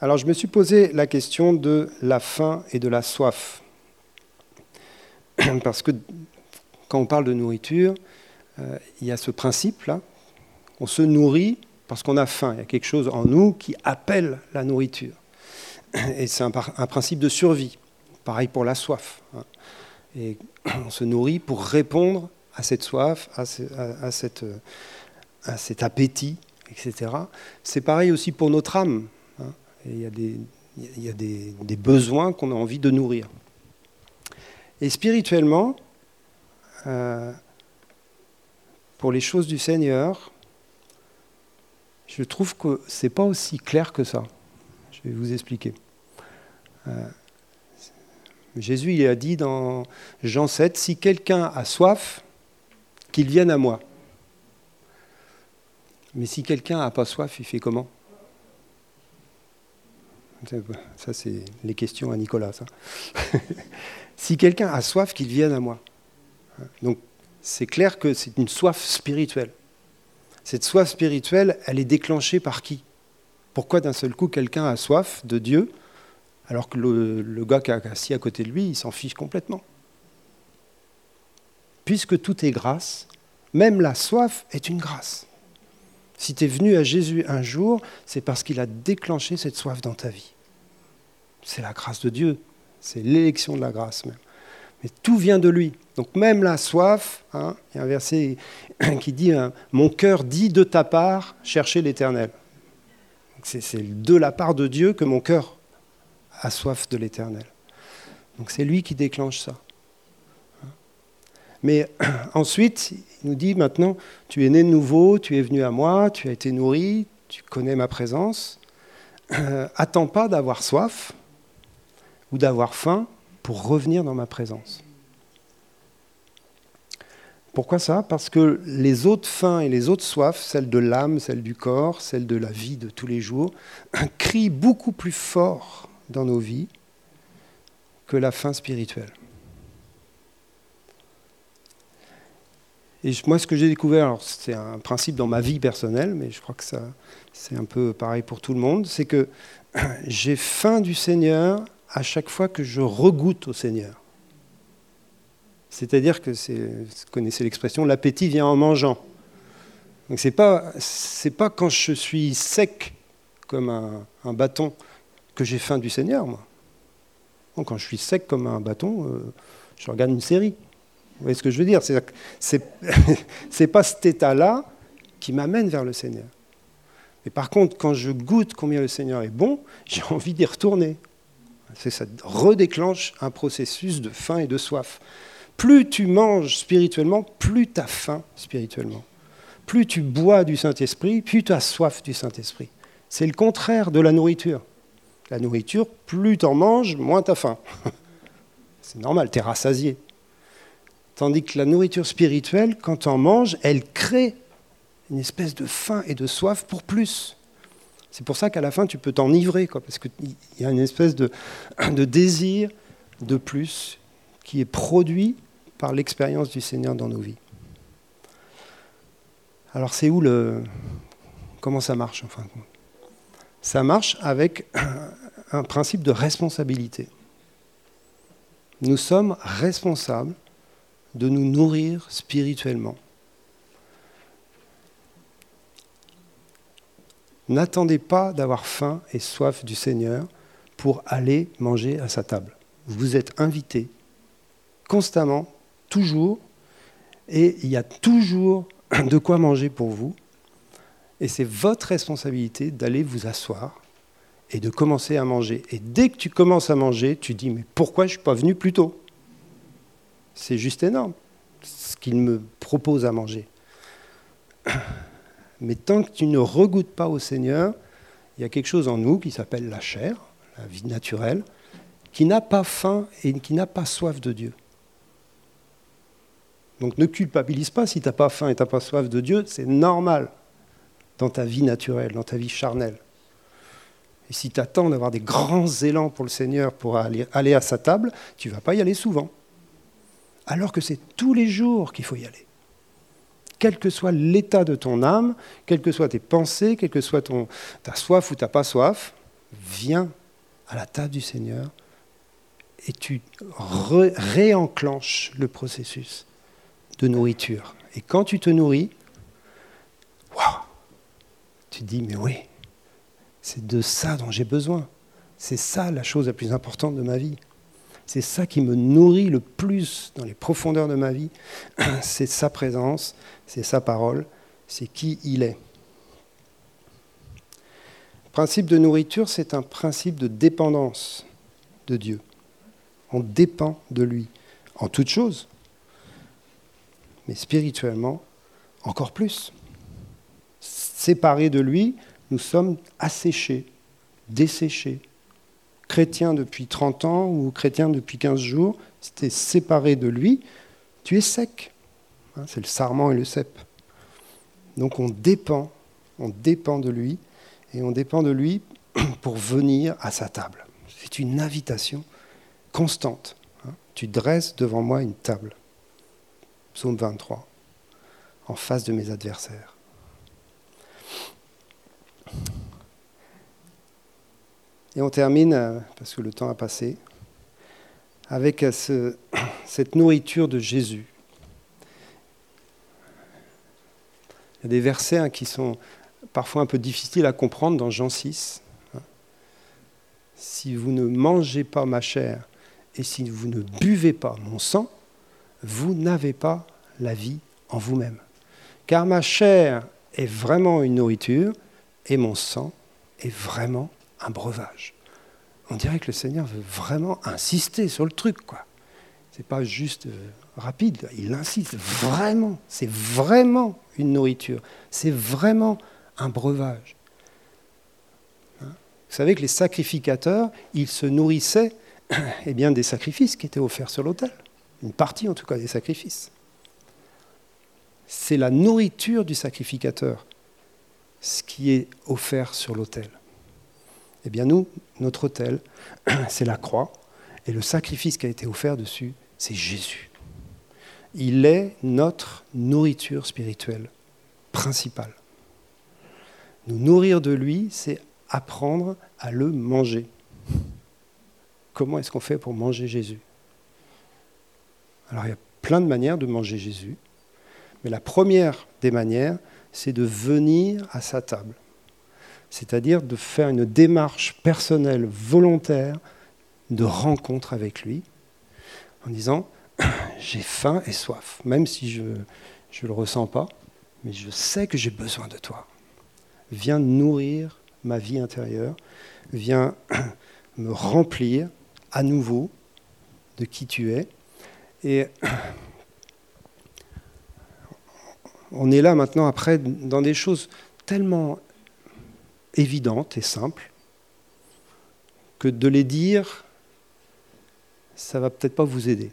Alors je me suis posé la question de la faim et de la soif. Parce que quand on parle de nourriture, euh, il y a ce principe-là. On se nourrit parce qu'on a faim. Il y a quelque chose en nous qui appelle la nourriture. Et c'est un, principe de survie. Pareil pour la soif. Hein. Et on se nourrit pour répondre à cette soif, à, à cet appétit, etc. C'est pareil aussi pour notre âme. Il y a des, besoins qu'on a envie de nourrir. Et spirituellement, euh, pour les choses du Seigneur, je trouve que ce n'est pas aussi clair que ça. Je vais vous expliquer. Euh, Jésus il a dit dans Jean 7, si quelqu'un a soif, qu'il vienne à moi. Mais si quelqu'un n'a pas soif, il fait comment? Ça, c'est les questions à Nicolas. si quelqu'un a soif, qu'il vienne à moi. Donc c'est clair que c'est une soif spirituelle. Cette soif spirituelle, elle est déclenchée par qui? Pourquoi d'un seul coup quelqu'un a soif de Dieu alors que le, gars qui est assis à côté de lui, il s'en fiche complètement? Puisque tout est grâce, même la soif est une grâce. Si tu es venu à Jésus un jour, c'est parce qu'il a déclenché cette soif dans ta vie. C'est la grâce de Dieu, c'est l'élection de la grâce même mais tout vient de lui. Donc même la soif, hein, il y a un verset qui dit hein, Mon cœur dit de ta part, chercher l'éternel. C'est de la part de Dieu que mon cœur a soif de l'éternel. Donc c'est lui qui déclenche ça. Mais ensuite, il nous dit maintenant, tu es né de nouveau, tu es venu à moi, tu as été nourri, tu connais ma présence. Euh, attends pas d'avoir soif ou d'avoir faim pour revenir dans ma présence. Pourquoi ça? Parce que les autres faims et les autres soifs, celles de l'âme, celles du corps, celles de la vie de tous les jours, crient beaucoup plus fort dans nos vies que la faim spirituelle. Et moi, ce que j'ai découvert, c'est un principe dans ma vie personnelle, mais je crois que ça, c'est un peu pareil pour tout le monde, c'est que j'ai faim du Seigneur à chaque fois que je regoute au Seigneur. C'est-à-dire que vous connaissez l'expression, l'appétit vient en mangeant. Donc c'est pas c'est pas quand je suis sec comme un, bâton que j'ai faim du Seigneur, moi. quand je suis sec comme un bâton, euh, je regarde une série. Vous voyez ce que je veux dire? C'est c'est pas cet état-là qui m'amène vers le Seigneur. Mais par contre, quand je goûte combien le Seigneur est bon, j'ai envie d'y retourner. Ça redéclenche un processus de faim et de soif. Plus tu manges spirituellement, plus tu as faim spirituellement. Plus tu bois du Saint-Esprit, plus tu as soif du Saint-Esprit. C'est le contraire de la nourriture. La nourriture, plus tu en manges, moins tu as faim. C'est normal, tu es rassasié. Tandis que la nourriture spirituelle, quand tu en manges, elle crée une espèce de faim et de soif pour plus. C'est pour ça qu'à la fin, tu peux t'enivrer, parce qu'il y a une espèce de, de, désir de plus qui est produit par l'expérience du Seigneur dans nos vies. Alors c'est où le... Comment ça marche en fin de compte? Ça marche avec un principe de responsabilité. Nous sommes responsables de nous nourrir spirituellement. N'attendez pas d'avoir faim et soif du Seigneur pour aller manger à sa table. Vous êtes invité constamment, toujours, et il y a toujours de quoi manger pour vous. Et c'est votre responsabilité d'aller vous asseoir et de commencer à manger. Et dès que tu commences à manger, tu dis, mais pourquoi je ne suis pas venu plus tôt? C'est juste énorme ce qu'il me propose à manger. Mais tant que tu ne regoutes pas au Seigneur, il y a quelque chose en nous qui s'appelle la chair, la vie naturelle, qui n'a pas faim et qui n'a pas soif de Dieu. Donc ne culpabilise pas si tu n'as pas faim et tu n'as pas soif de Dieu, c'est normal dans ta vie naturelle, dans ta vie charnelle. Et si tu attends d'avoir des grands élans pour le Seigneur pour aller, à sa table, tu ne vas pas y aller souvent. Alors que c'est tous les jours qu'il faut y aller. Quel que soit l'état de ton âme, quelles que soient tes pensées, quelle que soit ta soif ou ta pas soif, viens à la table du Seigneur et tu réenclenches le processus de nourriture. Et quand tu te nourris, waouh, tu te dis, mais oui, c'est de ça dont j'ai besoin. C'est ça la chose la plus importante de ma vie. C'est ça qui me nourrit le plus dans les profondeurs de ma vie. C'est sa présence, c'est sa parole, c'est qui il est. Le principe de nourriture, c'est un principe de dépendance de Dieu. On dépend de lui en toutes choses, mais spirituellement encore plus. Séparés de lui, nous sommes asséchés, desséchés. Chrétien depuis 30 ans ou chrétien depuis 15 jours, si tu es séparé de lui, tu es sec. Hein, c'est le sarment et le cep. Donc on dépend, on dépend de lui, et on dépend de lui pour venir à sa table. C'est une invitation constante. Hein. Tu dresses devant moi une table. Psaume 23, en face de mes adversaires. Et on termine, euh, parce que le temps a passé, avec euh, cette nourriture de Jésus. Il y a des versets hein, qui sont parfois un peu difficiles à comprendre dans Jean 6. Hein. Si vous ne mangez pas ma chair et si vous ne buvez pas mon sang, vous n'avez pas la vie en vous-même. Car ma chair est vraiment une nourriture et mon sang est vraiment un breuvage. On dirait que le Seigneur veut vraiment insister sur le truc, quoi. C'est pas juste euh, rapide, il insiste vraiment. C'est vraiment une nourriture. C'est vraiment un breuvage. Hein? Vous savez que les sacrificateurs, ils se nourrissaient eh bien, des sacrifices qui étaient offerts sur l'autel. Une partie, en tout cas, des sacrifices. C'est la nourriture du sacrificateur, ce qui est offert sur l'autel. Eh bien nous, notre autel, c'est la croix, et le sacrifice qui a été offert dessus, c'est Jésus. Il est notre nourriture spirituelle principale. Nous nourrir de lui, c'est apprendre à le manger. Comment est-ce qu'on fait pour manger Jésus? Alors il y a plein de manières de manger Jésus, mais la première des manières, c'est de venir à sa table c'est-à-dire de faire une démarche personnelle, volontaire, de rencontre avec lui, en disant, j'ai faim et soif, même si je ne le ressens pas, mais je sais que j'ai besoin de toi. Viens nourrir ma vie intérieure, viens me remplir à nouveau de qui tu es. Et on est là maintenant après dans des choses tellement évidentes et simples que de les dire, ça va peut-être pas vous aider.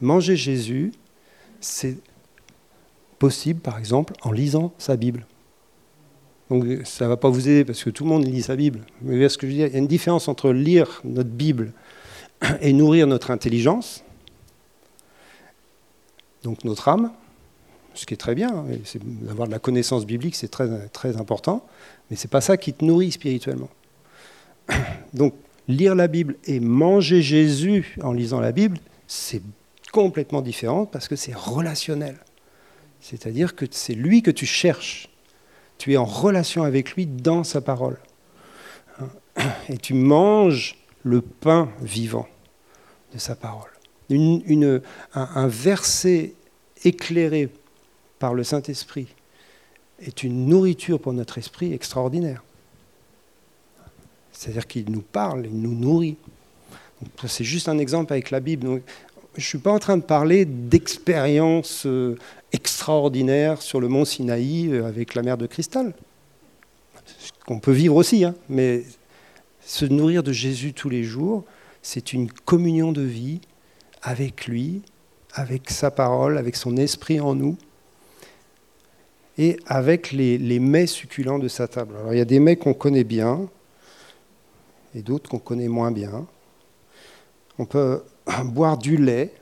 Manger Jésus, c'est possible, par exemple, en lisant sa Bible. Donc ça ne va pas vous aider parce que tout le monde lit sa Bible. Mais ce que je veux dire? Il y a une différence entre lire notre Bible et nourrir notre intelligence, donc notre âme, ce qui est très bien. D'avoir de la connaissance biblique, c'est très, très important. Mais ce n'est pas ça qui te nourrit spirituellement. Donc, lire la Bible et manger Jésus en lisant la Bible, c'est complètement différent parce que c'est relationnel. C'est-à-dire que c'est lui que tu cherches. Tu es en relation avec lui dans sa parole. Et tu manges le pain vivant de sa parole. Une, un, verset éclairé par le Saint-Esprit est une nourriture pour notre esprit extraordinaire. C'est-à-dire qu'il nous parle, il nous nourrit. C'est juste un exemple avec la Bible. Je ne suis pas en train de parler d'expériences euh, extraordinaires sur le mont Sinaï euh, avec la mer de cristal. Qu'on peut vivre aussi, hein. mais se nourrir de Jésus tous les jours, c'est une communion de vie avec lui, avec sa parole, avec son esprit en nous, et avec les, les mets succulents de sa table. Alors, il y a des mets qu'on connaît bien, et d'autres qu'on connaît moins bien. On peut boire du lait,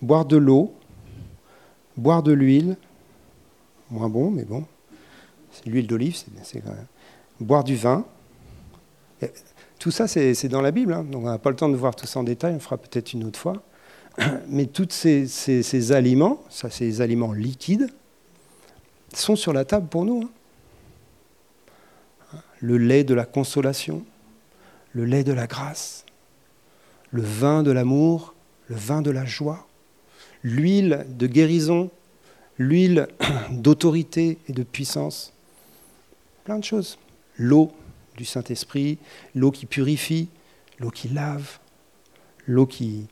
boire de l'eau, boire de l'huile, moins bon, mais bon, c'est l'huile d'olive, c'est quand même. Boire du vin, tout ça, c'est dans la Bible, hein. donc on n'a pas le temps de voir tout ça en détail, on fera peut-être une autre fois. Mais tous ces, aliments, ça, ces aliments liquides, sont sur la table pour nous. Hein. Le lait de la consolation, le lait de la grâce, le vin de l'amour, le vin de la joie, l'huile de guérison, l'huile d'autorité et de puissance, plein de choses. L'eau, du Saint-Esprit, l'eau qui purifie, l'eau qui lave, l'eau qui,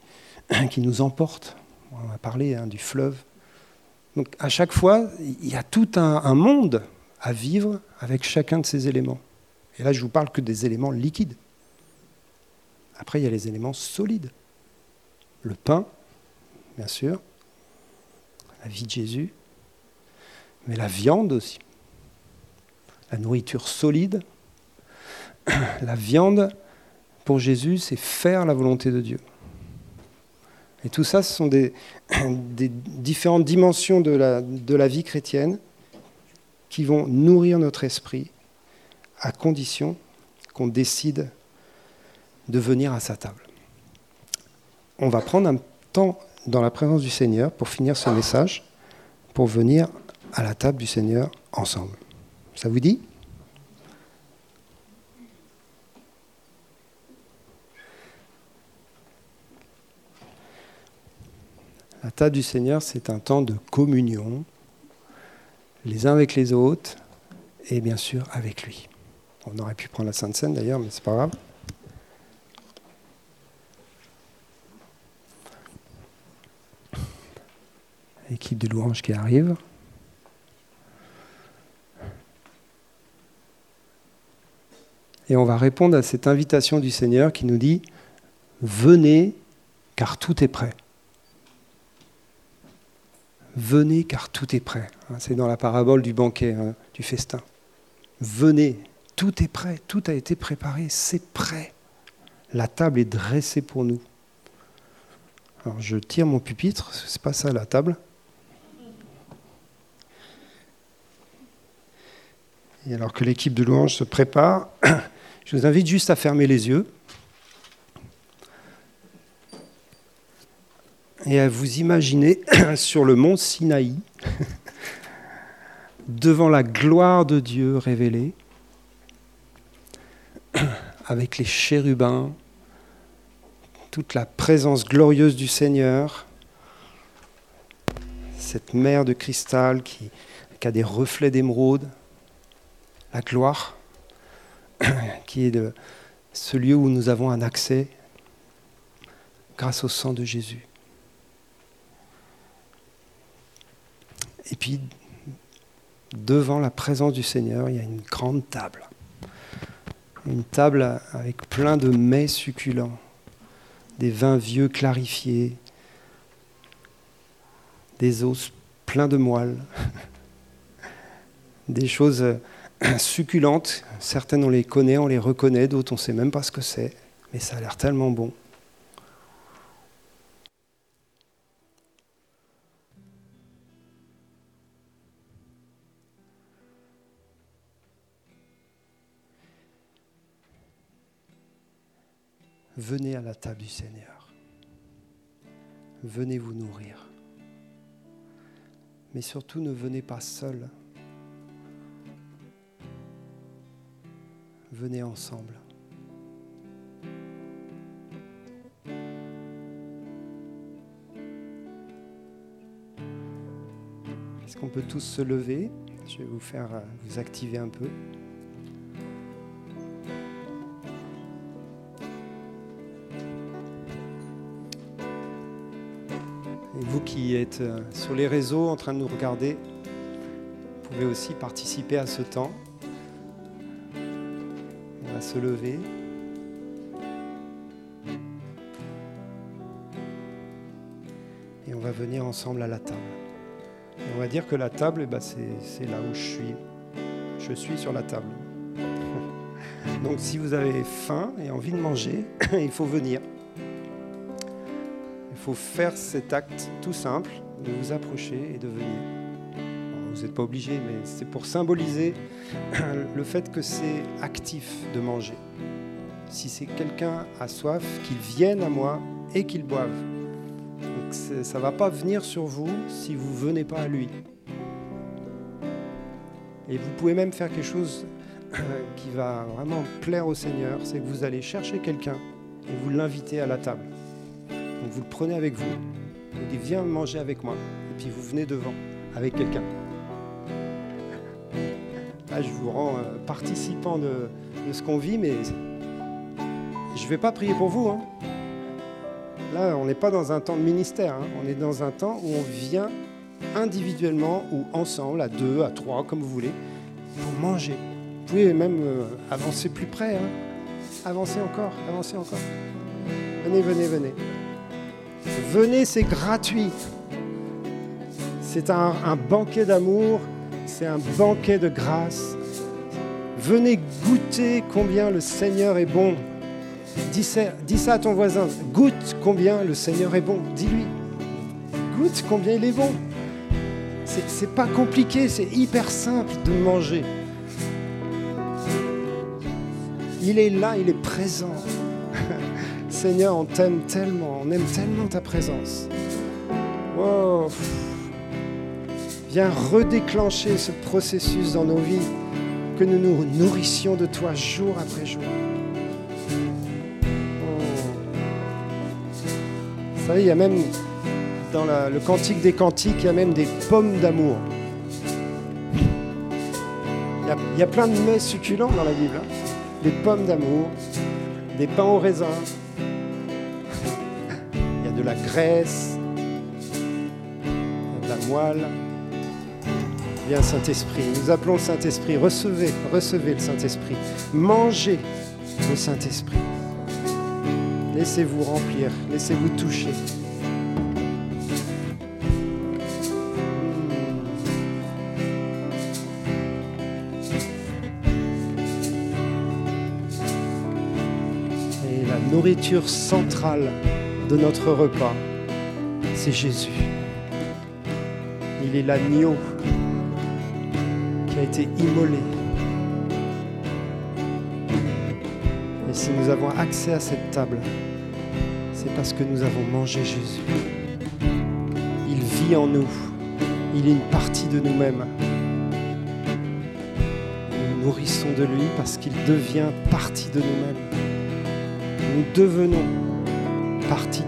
qui nous emporte. On a parlé hein, du fleuve. Donc à chaque fois, il y a tout un, monde à vivre avec chacun de ces éléments. Et là, je vous parle que des éléments liquides. Après, il y a les éléments solides. Le pain, bien sûr, la vie de Jésus, mais la viande aussi. La nourriture solide, la viande, pour Jésus, c'est faire la volonté de Dieu. Et tout ça, ce sont des, différentes dimensions de la, vie chrétienne qui vont nourrir notre esprit à condition qu'on décide de venir à sa table. On va prendre un temps dans la présence du Seigneur pour finir ce message, pour venir à la table du Seigneur ensemble. Ça vous dit? La table du Seigneur, c'est un temps de communion, les uns avec les autres, et bien sûr avec lui. On aurait pu prendre la Sainte Seine d'ailleurs, mais c'est pas grave. Équipe de louanges qui arrive. Et on va répondre à cette invitation du Seigneur qui nous dit Venez, car tout est prêt. Venez car tout est prêt. Hein, c'est dans la parabole du banquet, hein, du festin. Venez, tout est prêt, tout a été préparé, c'est prêt. La table est dressée pour nous. Alors je tire mon pupitre, c'est pas ça la table. Et alors que l'équipe de louange se prépare, je vous invite juste à fermer les yeux. Et à vous imaginer sur le mont Sinaï, devant la gloire de Dieu révélée, avec les chérubins, toute la présence glorieuse du Seigneur, cette mer de cristal qui, a des reflets d'émeraude, la gloire, qui est ce lieu où nous avons un accès grâce au sang de Jésus. Et puis, devant la présence du Seigneur, il y a une grande table. Une table avec plein de mets succulents, des vins vieux clarifiés, des os pleins de moelle, des choses succulentes. Certaines, on les connaît, on les reconnaît, d'autres, on ne sait même pas ce que c'est, mais ça a l'air tellement bon. Venez à la table du Seigneur. Venez vous nourrir. Mais surtout, ne venez pas seul. Venez ensemble. Est-ce qu'on peut tous se lever? Je vais vous faire euh, vous activer un peu. Qui euh, sur les réseaux en train de nous regarder, vous pouvez aussi participer à ce temps. On va se lever. Et on va venir ensemble à la table. Et on va dire que la table, eh ben, c'est là où je suis. Je suis sur la table. Donc si vous avez faim et envie de manger, il faut venir. Il faut faire cet acte tout simple de vous approcher et de venir. vous n'êtes pas obligé, mais c'est pour symboliser le fait que c'est actif de manger. Si c'est quelqu'un à soif, qu'il vienne à moi et qu'il boive ça ne va pas venir sur vous si vous ne venez pas à lui. Et vous pouvez même faire quelque chose qui va vraiment plaire au Seigneur, c'est que vous allez chercher quelqu'un et vous l'invitez à la table. Donc vous le prenez avec vous, vous dites viens manger avec moi, et puis vous venez devant avec quelqu'un. Là, je vous rends euh, participant de, ce qu'on vit, mais je ne vais pas prier pour vous. Hein. Là, on n'est pas dans un temps de ministère, hein. on est dans un temps où on vient individuellement ou ensemble, à deux, à trois, comme vous voulez, pour manger. Vous pouvez même euh, avancer plus près, hein. avancer encore, avancer encore. Venez, venez, venez. Venez, c'est gratuit. C'est un, banquet d'amour, c'est un banquet de grâce. Venez goûter combien le Seigneur est bon. Dis ça, à ton voisin. Goûte combien le Seigneur est bon. Dis-lui. Goûte combien il est bon. C'est pas compliqué, c'est hyper simple de manger. Il est là, il est présent. Seigneur, on t'aime tellement, on aime tellement ta présence. Viens redéclencher ce processus dans nos vies, que nous nous nourrissions de toi jour après jour. il y a même, dans le cantique des cantiques, il y a même des pommes d'amour. Il, y, a, plein de mets succulents dans la Bible. Hein. Des pommes d'amour, des pains au raisin. De la graisse, de la moelle. Viens Saint-Esprit, nous appelons le Saint-Esprit. Recevez, recevez le Saint-Esprit. Mangez le Saint-Esprit. Laissez-vous remplir, laissez-vous toucher. Et la nourriture centrale de notre repas, c'est Jésus. Il est l'agneau qui a été immolé. Et si nous avons accès à cette table, c'est parce que nous avons mangé Jésus. Il vit en nous. Il est une partie de nous-mêmes. Nous nourrissons de lui parce qu'il devient partie de nous-mêmes. Nous devenons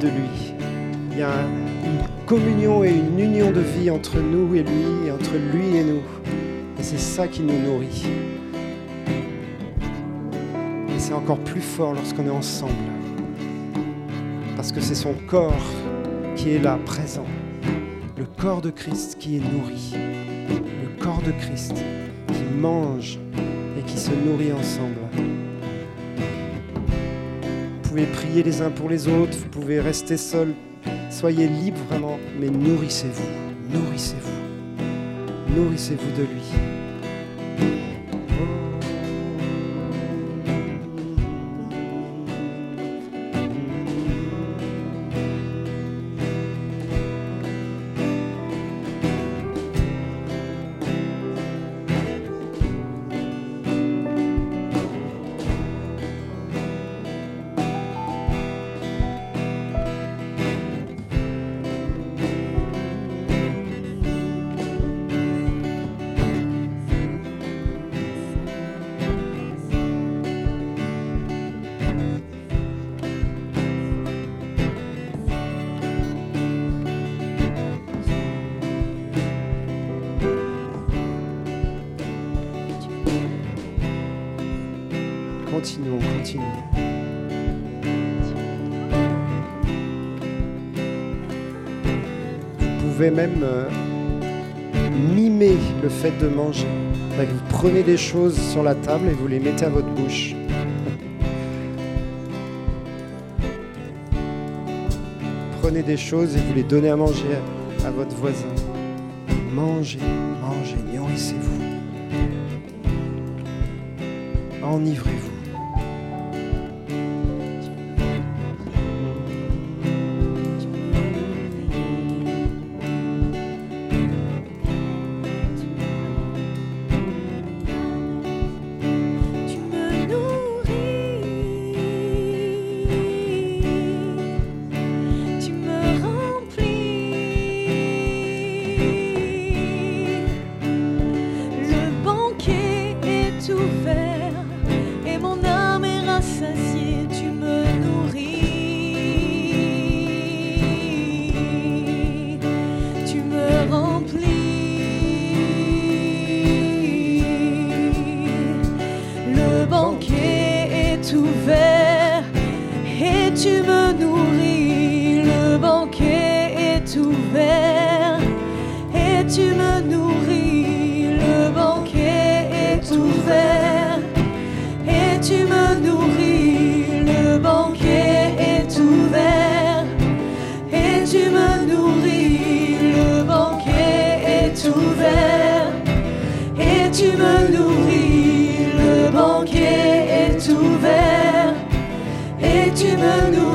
de lui. Il y a une communion et une union de vie entre nous et lui, et entre lui et nous. Et c'est ça qui nous nourrit. Et c'est encore plus fort lorsqu'on est ensemble parce que c'est son corps qui est là, présent. Le corps de Christ qui est nourri. Le corps de Christ qui mange et qui se nourrit ensemble. Vous pouvez prier les uns pour les autres, vous pouvez rester seul. Soyez libres vraiment, mais nourrissez-vous, nourrissez-vous, nourrissez-vous de lui. continuons, continuons. Vous pouvez même euh, mimer le fait de manger. Vous prenez des choses sur la table et vous les mettez à votre bouche. Prenez des choses et vous les donnez à manger à, à votre voisin. Mangez, mangez, nourrissez-vous. Enivrez-vous. Emmanuel.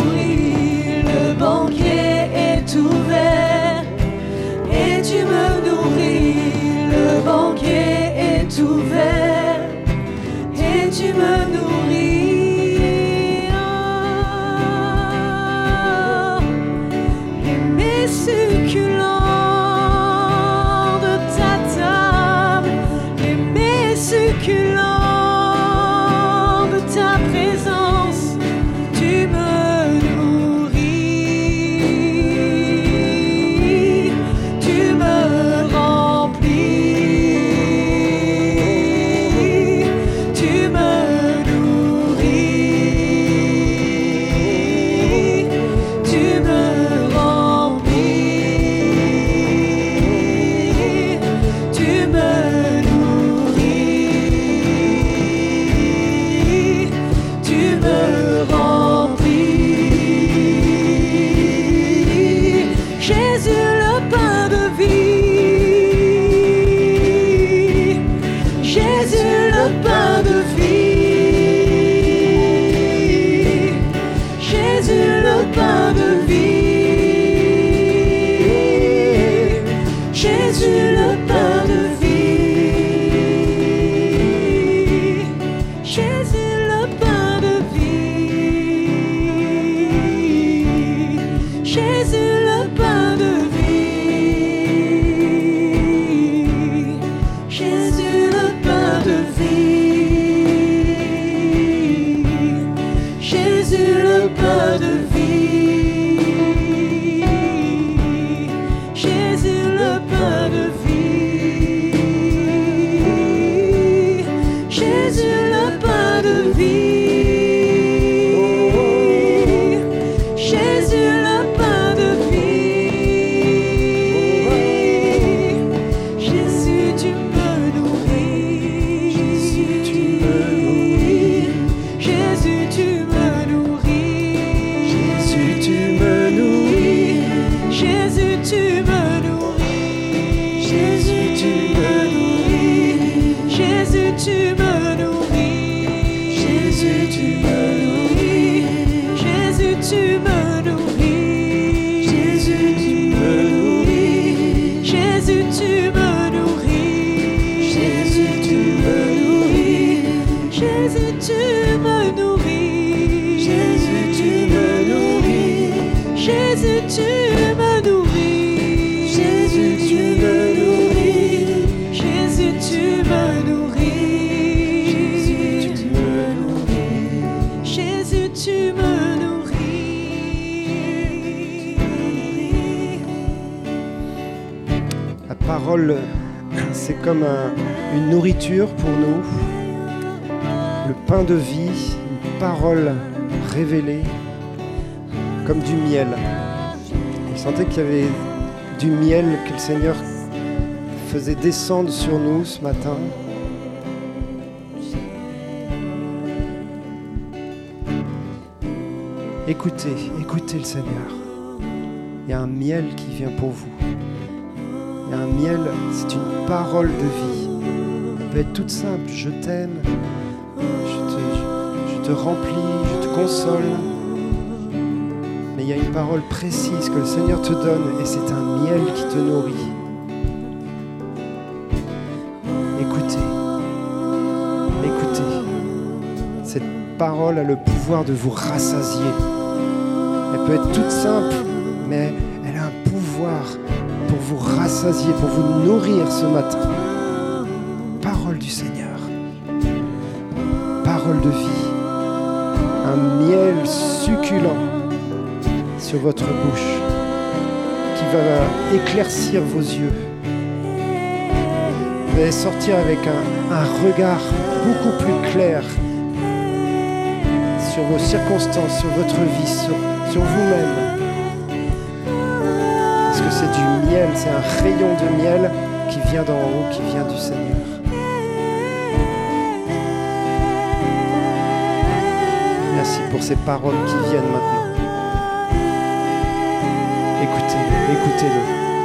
pour nous, le pain de vie, une parole révélée comme du miel. Il sentait qu'il y avait du miel que le Seigneur faisait descendre sur nous ce matin. Écoutez, écoutez le Seigneur. Il y a un miel qui vient pour vous. Il y a un miel, c'est une parole de vie. Peut être toute simple. Je t'aime, je te, je te remplis, je te console. Mais il y a une parole précise que le Seigneur te donne et c'est un miel qui te nourrit. Écoutez, écoutez. Cette parole a le pouvoir de vous rassasier. Elle peut être toute simple, mais elle a un pouvoir pour vous rassasier, pour vous nourrir ce matin. De vie. Un miel succulent sur votre bouche qui va éclaircir vos yeux. Vous sortir avec un, regard beaucoup plus clair sur vos circonstances, sur votre vie, sur, sur vous-même. Parce que c'est du miel, c'est un rayon de miel qui vient d'en haut, qui vient du Seigneur. Merci pour ces paroles qui viennent maintenant. Écoutez, écoutez-le.